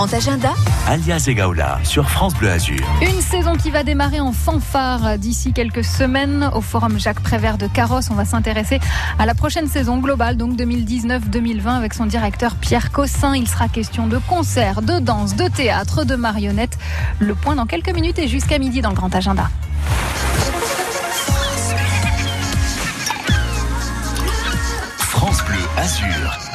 grand agenda. Alias Egaola sur France Bleu Azur. Une saison qui va démarrer en fanfare d'ici quelques semaines au Forum Jacques Prévert de Carrosse. On va s'intéresser à la prochaine saison globale, donc 2019-2020, avec son directeur Pierre Cossin. Il sera question de concerts, de danse, de théâtre, de marionnettes. Le point dans quelques minutes et jusqu'à midi dans le grand agenda. France Bleu Azur.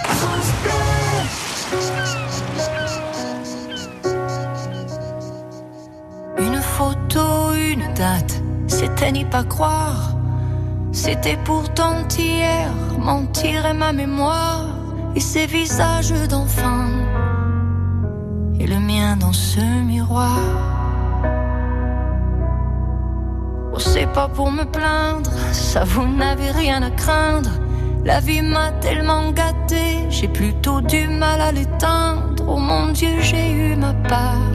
C'était n'y pas croire. C'était pourtant hier, mentir et ma mémoire. Et ces visages d'enfants, et le mien dans ce miroir. Oh, c'est pas pour me plaindre, ça vous n'avez rien à craindre. La vie m'a tellement gâté, j'ai plutôt du mal à l'éteindre. Oh mon Dieu, j'ai eu ma part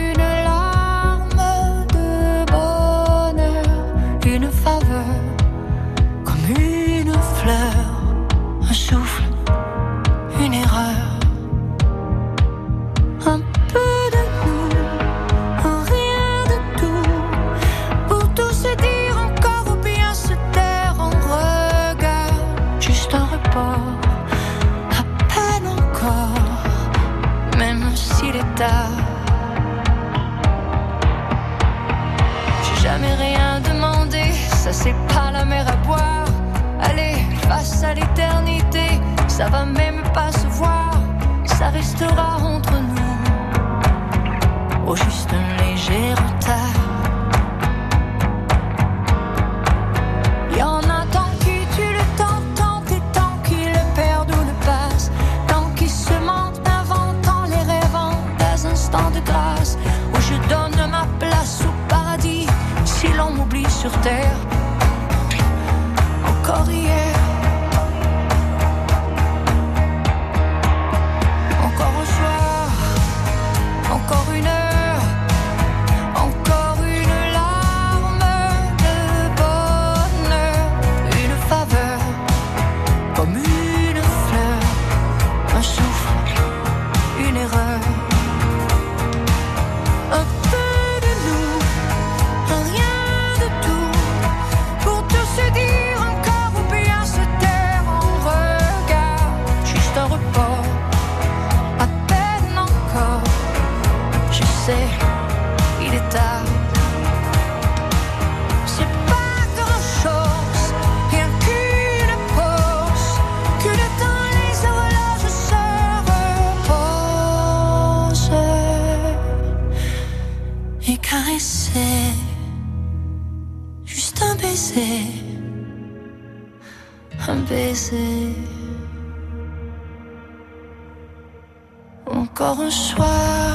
c'est pas la mer à boire. Allez, face à l'éternité, ça va même pas se voir, ça restera entre nous. Oh, juste un léger retard. Y en a tant qui tuent le temps, tant et tant qui le perdent ou le passent, tant qui se mentent, inventant les rêvant des instants de grâce, où je donne ma place au paradis, si l'on m'oublie sur terre. Encore hier. Encore juste un baiser, un baiser. Encore un soir,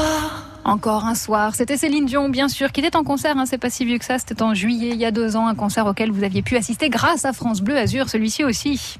soir. Encore un soir. C'était Céline Dion, bien sûr, qui était en concert. Hein, c'est pas si vieux que ça. C'était en juillet, il y a deux ans, un concert auquel vous aviez pu assister grâce à France Bleu Azur, celui-ci aussi.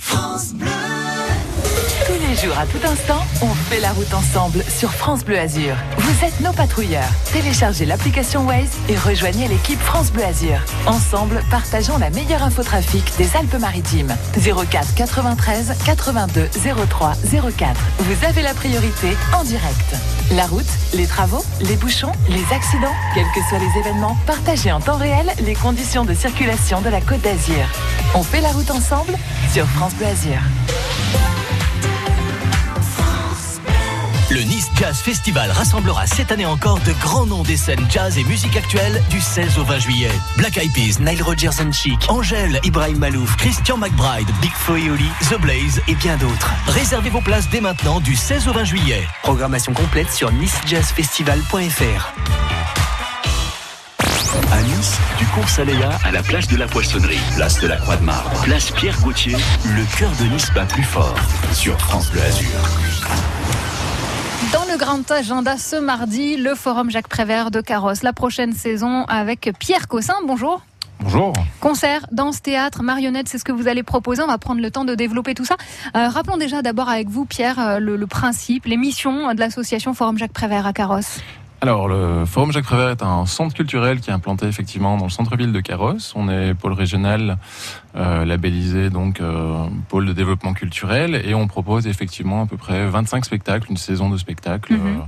Tous les jours, à tout instant, on fait la route ensemble sur France Bleu Azur. Vous êtes nos patrouilleurs. Téléchargez l'application Waze et rejoignez l'équipe France Bleu Azur. Ensemble, partageons la meilleure infotrafic des Alpes-Maritimes. 04 93 82 03 04. Vous avez la priorité en direct. La route, les travaux, les bouchons, les accidents, quels que soient les événements, partagez en temps réel les conditions de circulation de la Côte d'Azur. On fait la route ensemble sur France Bleu Azur. Le Nice Jazz Festival rassemblera cette année encore de grands noms des scènes jazz et musique actuelle du 16 au 20 juillet. Black Eyed Peas, Nile Rodgers and Chic, Angèle, Ibrahim Malouf, Christian McBride, Big Flo et Oli, The Blaze et bien d'autres. Réservez vos places dès maintenant du 16 au 20 juillet. Programmation complète sur nicejazzfestival.fr. À Nice, du cours Saléa à la place de la Poissonnerie, place de la Croix de Marbre, place Pierre Gauthier, le cœur de Nice bat plus fort sur France Bleu Azur. Grand agenda ce mardi, le forum Jacques Prévert de Carrosse, la prochaine saison avec Pierre Cossin. Bonjour. Bonjour. Concert, danse, théâtre, marionnette, c'est ce que vous allez proposer. On va prendre le temps de développer tout ça. Euh, rappelons déjà d'abord avec vous, Pierre, euh, le, le principe, les missions de l'association Forum Jacques Prévert à Carrosse. Alors, le Forum Jacques Prévert est un centre culturel qui est implanté effectivement dans le centre-ville de Carrosse. On est pôle régional euh, labellisé, donc euh, pôle de développement culturel, et on propose effectivement à peu près 25 spectacles, une saison de spectacles. Mhm. euh,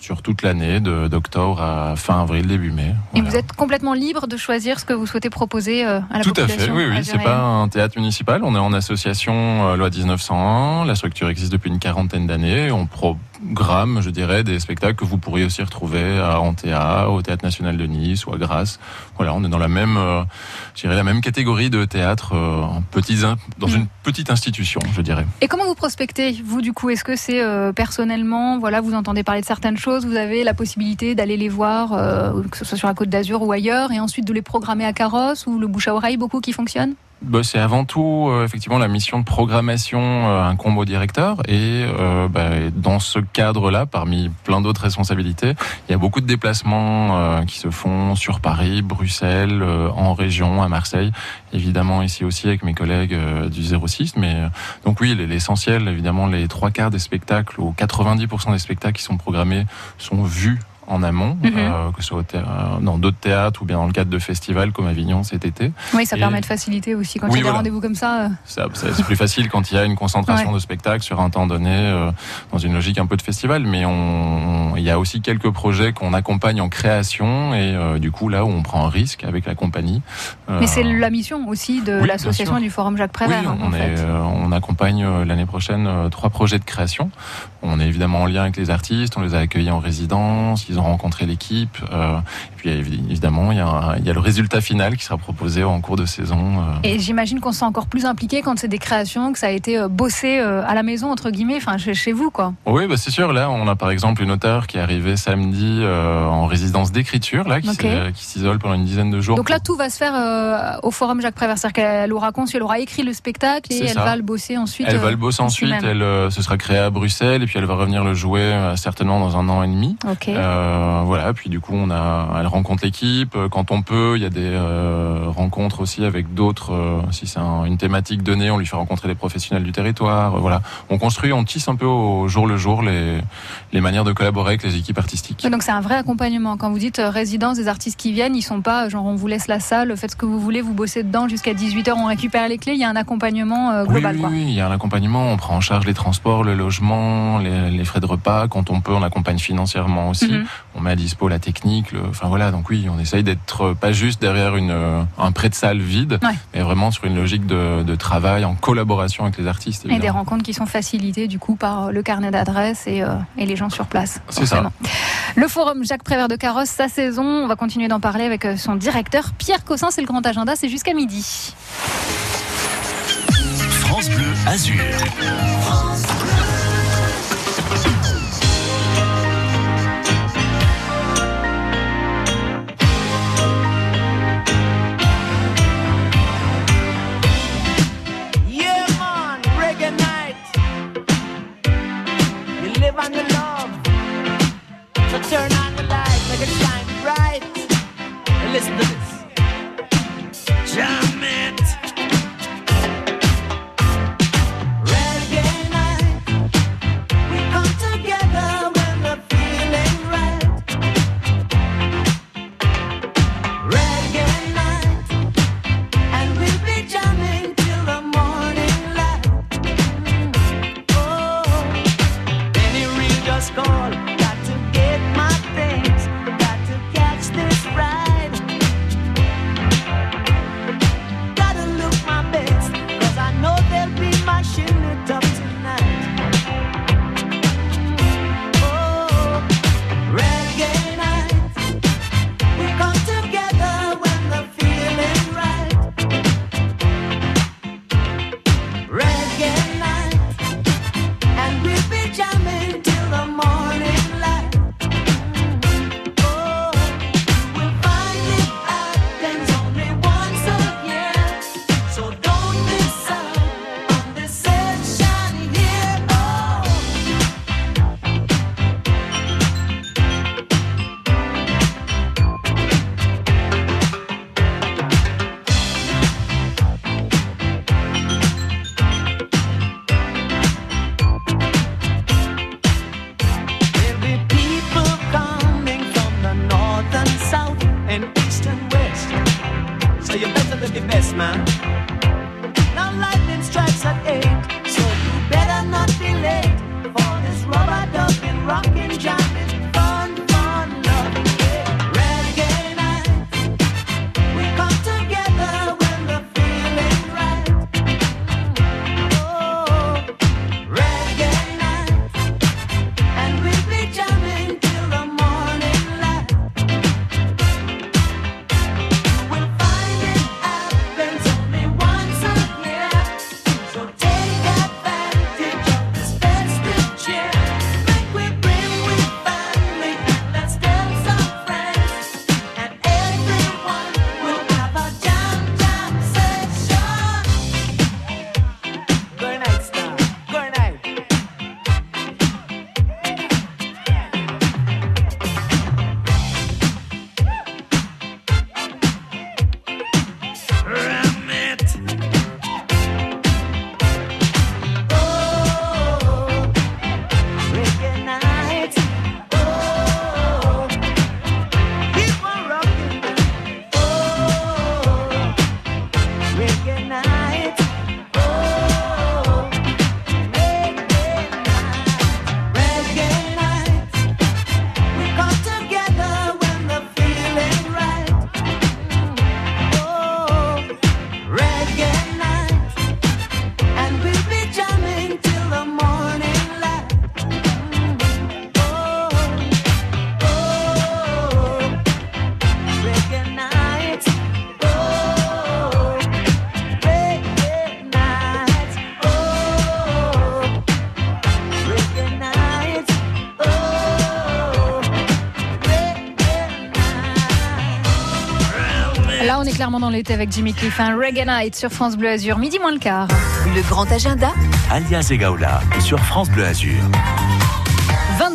sur toute l'année, de- d'octobre à fin avril, début mai. Et vous êtes complètement libre de choisir ce que vous souhaitez proposer euh, à la Tout à population fait, oui, oui. C'est pas un théâtre municipal. On est en association euh, loi 1901. La structure existe depuis une quarantaine d'années. On programme, je dirais, des spectacles que vous pourriez aussi retrouver à Antea, au Théâtre National de Nice ou à Grasse. Voilà, on est dans la même, euh, je dirais, la même catégorie de théâtre euh, en petits, dans Mm. une petite institution, je dirais. Et comment vous prospectez, vous, du coup? Est-ce que c'est euh, personnellement, voilà, vous entendez parler de certaines choses, vous avez la possibilité d'aller les voir, que ce soit sur la Côte d'Azur ou ailleurs, et ensuite de les programmer à Carrosse, ou le bouche à oreille, beaucoup qui fonctionne? Bah, c'est avant tout euh, effectivement la mission de programmation euh, incombe au directeur et euh, bah, dans ce cadre-là, parmi plein d'autres responsabilités, il y a beaucoup de déplacements euh, qui se font sur Paris, Bruxelles, euh, en région, à Marseille, évidemment ici aussi avec mes collègues euh, du 06. Mais donc oui, l'essentiel, évidemment, les trois quarts des spectacles ou 90% des spectacles qui sont programmés sont vus en amont, Mhm. euh, que ce soit au euh, dans d'autres théâtres ou bien dans le cadre de festivals comme Avignon cet été. Oui, ça Et- permet de faciliter aussi quand Oui, il y a des rendez-vous comme ça. euh, Ça- ça- C'est plus facile quand il y a une concentration Ouais. de spectacles sur un temps donné, euh, dans une logique un peu de festival. Mais on, il y a aussi quelques projets qu'on accompagne en création et euh, du coup là où on prend un risque avec la compagnie. Mais c'est la mission aussi de oui, l'association du Forum Jacques oui, Prévert, en on, est, fait. on accompagne l'année prochaine trois projets de création. On est évidemment en lien avec les artistes, on les a accueillis en résidence, ils ont rencontré l'équipe. Puis évi- évidemment, il y, a, un- il y a le résultat final qui sera proposé en cours de saison. euh, Et j'imagine qu'on se sent encore plus impliqué quand c'est des créations, que ça a été euh, bossé euh, à la maison, entre guillemets, enfin chez, vous, quoi. Oui, bah c'est sûr. Là, on a par exemple une auteure qui est arrivée samedi euh, en résidence d'écriture, là, qui s'isole pendant une dizaine de jours. Donc là, tout va se faire euh, au Forum Jacques Prévert. C'est-à-dire qu'elle aura conçu, elle aura écrit le spectacle et elle ça. va le bosser ensuite. elle euh, va le bosser ensuite. Elle, ce sera créé à Bruxelles et puis elle va revenir le jouer certainement dans un an et demi. Voilà. Puis du coup, on a, elle rencontre l'équipe euh, quand on peut. Il y a des euh, rencontres aussi avec d'autres. euh, si c'est un- une thématique donnée, on lui fait rencontrer des professionnels du territoire. voilà. On construit, on tisse un peu au jour le jour les les manières de collaborer avec les équipes artistiques. Donc c'est un vrai accompagnement. Quand vous dites résidence, des artistes qui viennent, ils sont pas genre on vous laisse la salle, faites ce que vous voulez, vous bossez dedans jusqu'à 18h, on récupère les clés. Il y a un accompagnement euh, Oui, global. oui, quoi. oui, il y a un accompagnement. On prend en charge les transports, le logement, les, les frais de repas. Quand on peut, on accompagne financièrement aussi. Mhm. On met à dispo la technique. le- Enfin voilà, donc oui, on essaye d'être pas juste derrière une, euh, un prêt de salle vide, Ouais. mais vraiment sur une logique de, de travail en collaboration avec les artistes. Et des rencontres qui sont facilitées du coup par le carnet d'adresses et, euh, et les gens sur place. C'est ça. Le forum Jacques Prévert de Carrosse, sa saison, on va continuer d'en parler avec euh, son directeur Pierre Cossin, c'est le grand agenda, c'est jusqu'à midi. France Bleu Azur. Yeah, clairement dans l'été avec Jimmy Cliff, un Reggae Night sur France Bleu Azur, midi moins le quart. Le grand agenda Alias Egaula sur France Bleu Azur.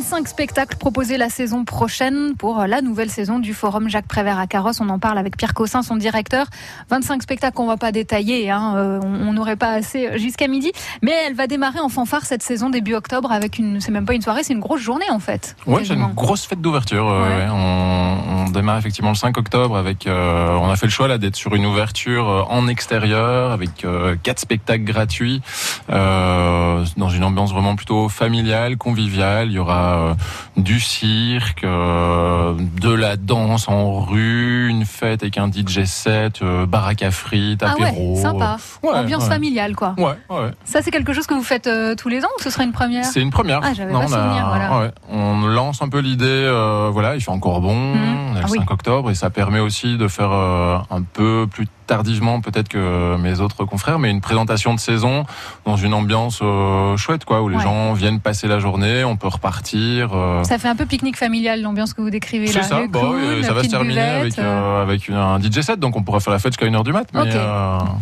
25 spectacles proposés la saison prochaine pour la nouvelle saison du Forum Jacques Prévert à Carrosse. On en parle avec Pierre Cossin, son directeur. 25 spectacles qu'on va pas détailler, hein. Euh, on n'aurait pas assez jusqu'à midi. Mais elle va démarrer en fanfare cette saison début octobre avec une, c'est même pas une soirée, c'est une grosse journée en fait. Ouais, c'est une grosse fête d'ouverture. euh, Ouais. ouais. On, on démarre effectivement le 5 octobre avec. euh, on a fait le choix là d'être sur une ouverture euh, en extérieur avec euh, quatre spectacles gratuits euh, dans une ambiance vraiment plutôt familiale, conviviale. Il y aura euh, du cirque, euh, de la danse en rue, une fête avec un DJ set, euh, baraque à frites, Ah apéro. ouais, sympa. Ouais, Ambiance ouais. familiale quoi. Ça c'est quelque chose que vous faites euh, tous les ans ou ce sera une première C'est une première. Ah, Non, pas on a- souvenir, voilà. on lance un peu l'idée, euh, voilà, il fait encore bon, Mhm. on a le Ah oui. 5 octobre et ça permet aussi de faire euh, un peu plus tardivement peut-être que mes autres confrères, mais une présentation de saison dans une ambiance euh, chouette, quoi, où les Ouais. gens viennent passer la journée, on peut repartir. euh, Ça fait un peu pique-nique familial l'ambiance que vous décrivez là. c'est ça, bah, ça va se terminer avec, euh, avec une- un DJ set, donc on pourra faire la fête jusqu'à 1h du mat. Mais,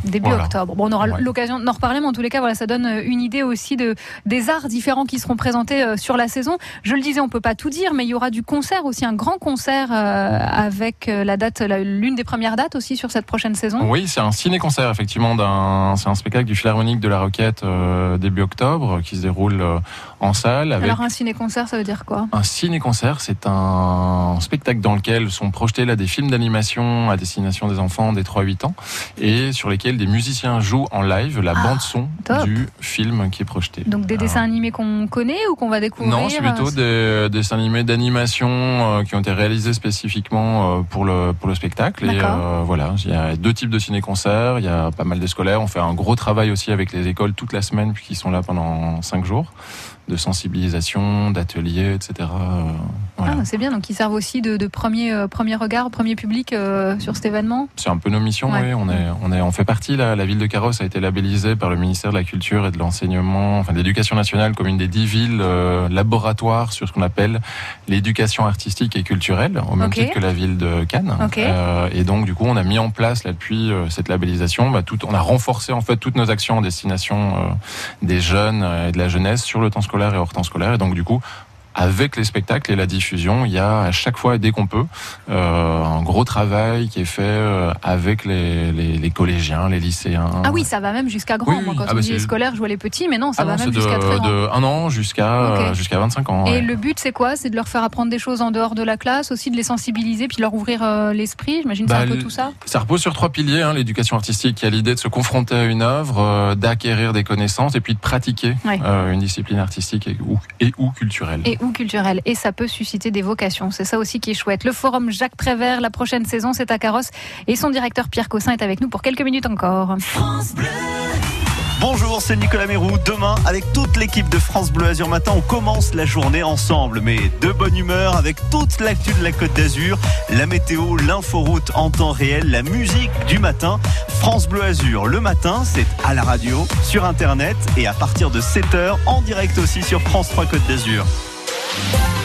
Début voilà. octobre. Bon, on aura Ouais. l'occasion d'en reparler, mais en tous les cas, voilà, ça donne une idée aussi de des arts différents qui seront présentés sur la saison. Je le disais, on peut pas tout dire, mais il y aura du concert aussi, un grand concert avec la date, l'une des premières dates aussi sur cette prochaine saison. Oui, c'est un ciné-concert effectivement. d'un- C'est un spectacle du Philharmonique de la Roquette euh, début octobre qui se déroule euh, en salle avec Alors un ciné-concert, ça veut dire quoi? Un ciné-concert. C'est un spectacle dans lequel sont projetés là des films d'animation à destination des enfants des 3-8 ans et sur lesquels des musiciens jouent en live la Ah, bande son top. du film qui est projeté. Donc des Ah. dessins animés qu'on connaît ou qu'on va découvrir? Non, c'est plutôt euh, des, des dessins animés d'animation euh, qui ont été réalisés spécifiquement euh, pour le pour le spectacle. Et euh, voilà, il y a deux types de ciné-concerts. Il y a pas mal de scolaires. On fait un gros travail aussi avec les écoles toute la semaine puisqu'ils sont là pendant cinq jours de sensibilisation, d'ateliers, etc. Voilà. Ah, c'est bien, donc ils servent aussi de, de premier, euh, premier regard, premier public euh, sur cet événement? C'est un peu nos missions, Ouais. oui. On est, on est, on fait partie là. La ville de Carrosse a été labellisée par le ministère de la Culture et de l'enseignement, enfin de l'Éducation nationale, comme une des dix villes euh, laboratoires sur ce qu'on appelle l'éducation artistique et culturelle, au même titre que la ville de Cannes. Et donc, du coup, on a mis en place là depuis cette labellisation, bah, tout, on a renforcé en fait toutes nos actions en destination des jeunes et de la jeunesse sur le temps scolaire et hors temps scolaire. Et donc, du coup. Avec les spectacles et la diffusion, il y a à chaque fois, dès qu'on peut, euh, un gros travail qui est fait euh, avec les, les, les collégiens, les lycéens. Ah oui, ça va même jusqu'à grand. Oui. Moi, quand Ah on bah, dit scolaires, je vois les petits, mais non, ça Ah va non, même jusqu'à très grand. de un an jusqu'à jusqu'à 25 ans. Et ouais. le but, c'est quoi? C'est de leur faire apprendre des choses en dehors de la classe, aussi de les sensibiliser, puis de leur ouvrir euh, l'esprit? J'imagine que c'est Bah, un peu le- tout ça. Ça repose sur trois piliers, hein, l'éducation artistique qui a l'idée de se confronter à une œuvre, euh, d'acquérir des connaissances et puis de pratiquer Ouais. une discipline artistique et ou, et ou culturelle. Et ou culturel. Et ça peut susciter des vocations. C'est ça aussi qui est chouette. Le forum Jacques Prévert, la prochaine saison, c'est à Carrosse. Et son directeur Pierre Cossin est avec nous pour quelques minutes encore. Bonjour, c'est Nicolas Mérou. Demain, avec toute l'équipe de France Bleu Azur Matin, on commence la journée ensemble, mais de bonne humeur, avec toute l'actu de la Côte d'Azur, la météo, l'inforoute en temps réel, la musique du matin. France Bleu Azur, le matin, c'est à la radio, sur Internet et à partir de 7h, en direct aussi sur France 3 Côte d'Azur. Bye.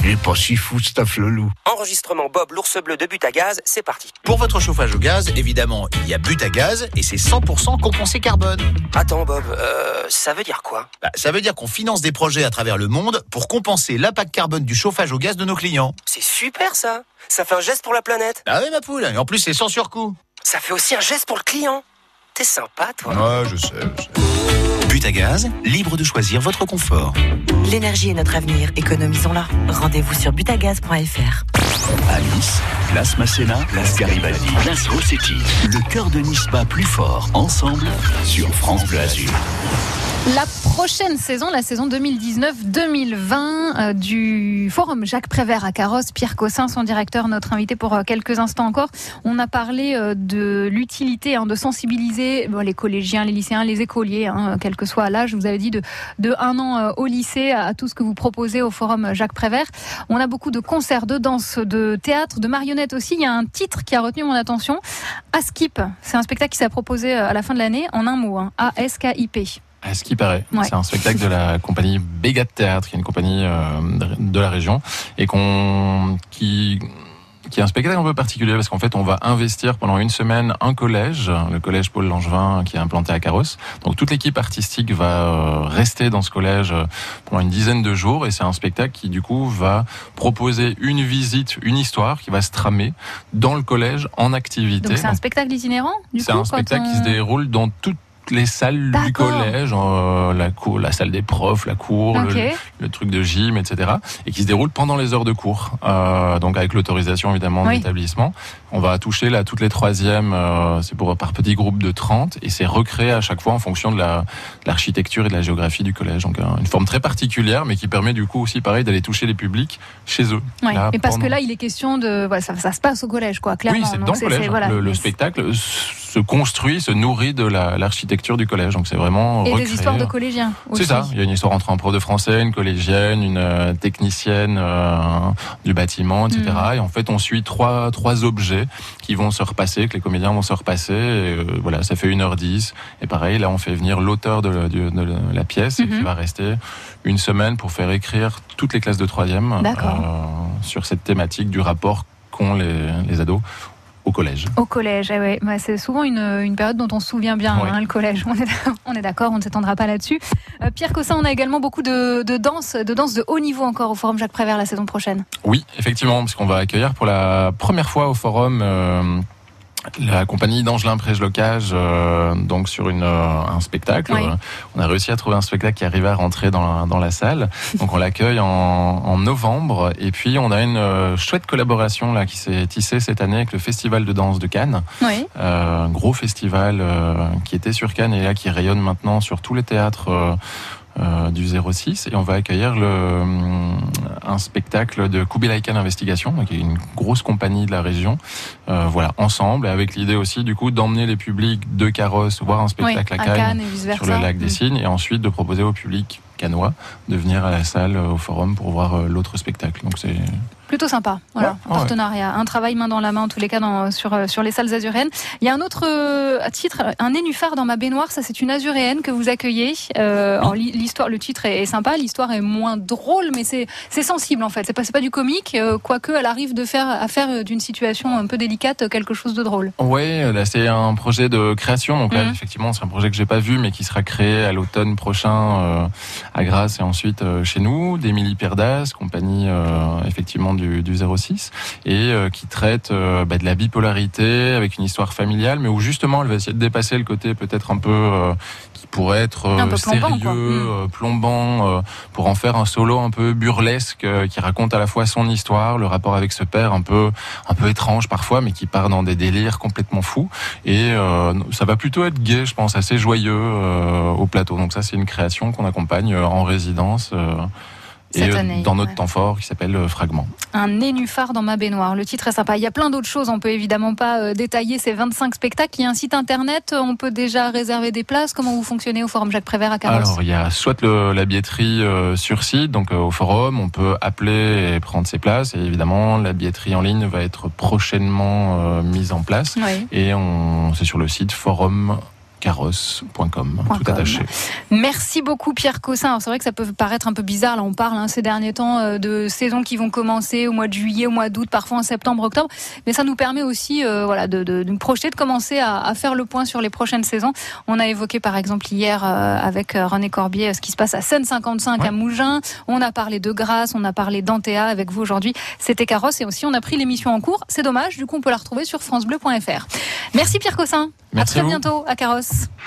Il est pas si fou, ce Tafflelou. Enregistrement Bob l'ours bleu de but à gaz, c'est parti. Pour votre chauffage au gaz, évidemment, il y a but à gaz et c'est 100% compensé carbone. Attends Bob, euh, ça veut dire quoi? Bah, ça veut dire qu'on finance des projets à travers le monde pour compenser l'impact carbone du chauffage au gaz de nos clients. C'est super ça Ça fait un geste pour la planète Ah oui, ma poule, et en plus c'est sans surcoût. Ça fait aussi un geste pour le client T'es sympa toi Ouais, je sais, je sais. But à gaz, libre de choisir votre confort. L'énergie est notre avenir, économisons-la. Rendez-vous sur butagaz.fr. À Nice, place Masséna, place Garibaldi, place Rossetti. Le cœur de Nice bat plus fort, ensemble, sur France Bleu Azur. La prochaine saison, la saison 2019-2020 euh, du Forum Jacques Prévert à Carrosse, Pierre Cossin, son directeur, notre invité pour euh, quelques instants encore. On a parlé euh, de l'utilité hein, de sensibiliser les collégiens, les lycéens, les écoliers, hein, quel que soit l'âge. Vous avez dit de, un an au lycée à, tout ce que vous proposez au Forum Jacques Prévert. On a beaucoup de concerts, de danse, de théâtre, de marionnettes aussi. Il y a un titre qui a retenu mon attention. Askip, c'est un spectacle qui s'est proposé à la fin de l'année en un mot. Hein, A-S-K-I-P. À ce qui paraît. Ouais. C'est un spectacle de la compagnie Bégat Théâtre, qui est une compagnie euh, de la région, et qu'on qui qui est un spectacle un peu particulier parce qu'en fait on va investir pendant une semaine un collège, le collège Paul Langevin qui est implanté à Carrosse. Donc toute l'équipe artistique va euh, rester dans ce collège euh, pendant une dizaine de jours et c'est un spectacle qui du coup va proposer une visite, une histoire qui va se tramer dans le collège en activité. Donc c'est un spectacle itinérant du c'est coup, un quand spectacle qui se déroule dans toutes les salles du collège, euh, la cour, la salle des profs, la cour, le- truc de gym, etc. Et qui se déroule pendant les heures de cours. Euh, donc avec l'autorisation évidemment de l'établissement. On va toucher là toutes les troisièmes, euh, c'est pour par petits groupes de 30 et c'est recréé à chaque fois en fonction de la- de l'architecture et de la géographie du collège. Donc une forme très particulière, mais qui permet du coup aussi pareil d'aller toucher les publics chez eux. Là, mais parce pendant- que là, il est question de. voilà, ça, ça se passe au collège, quoi, clairement. oui, c'est dans le collège. voilà. le, spectacle se construit, se nourrit de la- l'architecture du collège. Donc c'est vraiment Et recréé. des histoires de collégiens. C'est aussi. ça. Il y a une histoire entre un prof de français, une collégienne, une euh, technicienne euh, du bâtiment, etc. Mm. Et en fait, on suit trois trois objets qui vont se repasser, que les comédiens vont se repasser. Et, euh, voilà, ça fait 1h10. Et pareil, là, on fait venir l'auteur de, la- du- de la pièce et qui va rester une semaine pour faire écrire toutes les classes de troisième euh, sur cette thématique du rapport qu'ont les, les ados au collège. Au collège, eh ouais. Bah, c'est souvent une, une période dont on se souvient bien, Ouais. hein, le collège. On est, on est d'accord, on ne s'étendra pas là-dessus. Euh, Pierre Cossin, on a également beaucoup de, de danse, de danse de haut niveau encore au Forum Jacques Prévert la saison prochaine. Oui, effectivement, parce qu'on va accueillir pour la première fois au forum euh, la compagnie d'Angelin Prège-Locage, euh, donc sur une, euh, un spectacle. Oui. Euh, On a réussi à trouver un spectacle qui arrivait à rentrer dans la, dans la salle. Donc on l'accueille en, en novembre. Et puis on a une euh, chouette collaboration là qui s'est tissée cette année avec le Festival de danse de Cannes. Oui. Euh, un gros festival euh, qui était sur Cannes et là qui rayonne maintenant sur tous les théâtres euh, euh, du 06 et on va accueillir le, hum, un spectacle de Kubilai Khan Investigation, qui est une grosse compagnie de la région. Euh, voilà, ensemble, et avec l'idée aussi du coup d'emmener les publics de Carrosse voir un spectacle à à Cannes, sur le lac des Mm. Cygnes et ensuite de proposer au public canois de venir à la salle euh, au forum pour voir euh, l'autre spectacle. Donc c'est Plutôt sympa, voilà, Ouais, ouais. partenariat, un travail main dans la main en tous les cas dans, sur, euh, sur les salles azuréennes. Il y a un autre euh, titre, un nénuphar dans ma baignoire, ça c'est une azuréenne que vous accueillez. Euh, l'histoire, le titre est, est sympa, l'histoire est moins drôle, mais c'est c'est sensible en fait. C'est pas c'est pas du comique, euh, quoique elle arrive de faire à faire d'une situation un peu délicate quelque chose de drôle. Ouais, là c'est un projet de création. Donc là, Mhm. effectivement, c'est un projet que j'ai pas vu, mais qui sera créé à l'automne prochain à Grasse et ensuite euh, chez nous, d'Émilie Perdas, compagnie euh, effectivement du, du 06, et euh, qui traite bah, de la bipolarité avec une histoire familiale, mais où justement elle va essayer de dépasser le côté peut-être un peu euh, qui pourrait être euh, Un peu plombant, sérieux, euh, plombant, euh, pour en faire un solo un peu burlesque euh, qui raconte à la fois son histoire, le rapport avec ce père un peu un peu étrange parfois, mais qui part dans des délires complètement fous. Et euh, ça va plutôt être gai, je pense, assez joyeux euh, au plateau. Donc ça, c'est une création qu'on accompagne en résidence. euh, et euh, année, dans notre ouais. temps fort qui s'appelle euh, Fragment. Un nénuphar dans ma baignoire. Le titre est sympa. Il y a plein d'autres choses. On peut évidemment pas euh, détailler ces 25 spectacles. Il y a un site internet. On peut déjà réserver des places. Comment vous fonctionnez au Forum Jacques Prévert à Carrosse Alors, il y a soit le- la billetterie euh, sur site, donc euh, au forum, on peut appeler et prendre ses places. Et évidemment, la billetterie en ligne va être prochainement euh, mise en place. Oui. Et on, c'est sur le site forumcarrosse.com, tout com. attaché. Merci beaucoup Pierre Cossin. C'est vrai que ça peut paraître un peu bizarre. Là, on parle hein, ces derniers temps euh, de saisons qui vont commencer au mois de juillet, au mois d'août, parfois en septembre, octobre. Mais ça nous permet aussi, euh, voilà, de, de, de nous projeter, de commencer à, à faire le point sur les prochaines saisons. On a évoqué par exemple hier euh, avec René Corbier ce qui se passe à Seine 55 à Mougins. On a parlé de Grasse, on a parlé d'Antea avec vous aujourd'hui. C'était Carrosse et aussi on a pris l'émission en cours. C'est dommage. Du coup, on peut la retrouver sur francebleu.fr. Merci Pierre Cossin. Merci à très bientôt à Carrosse. Adiós.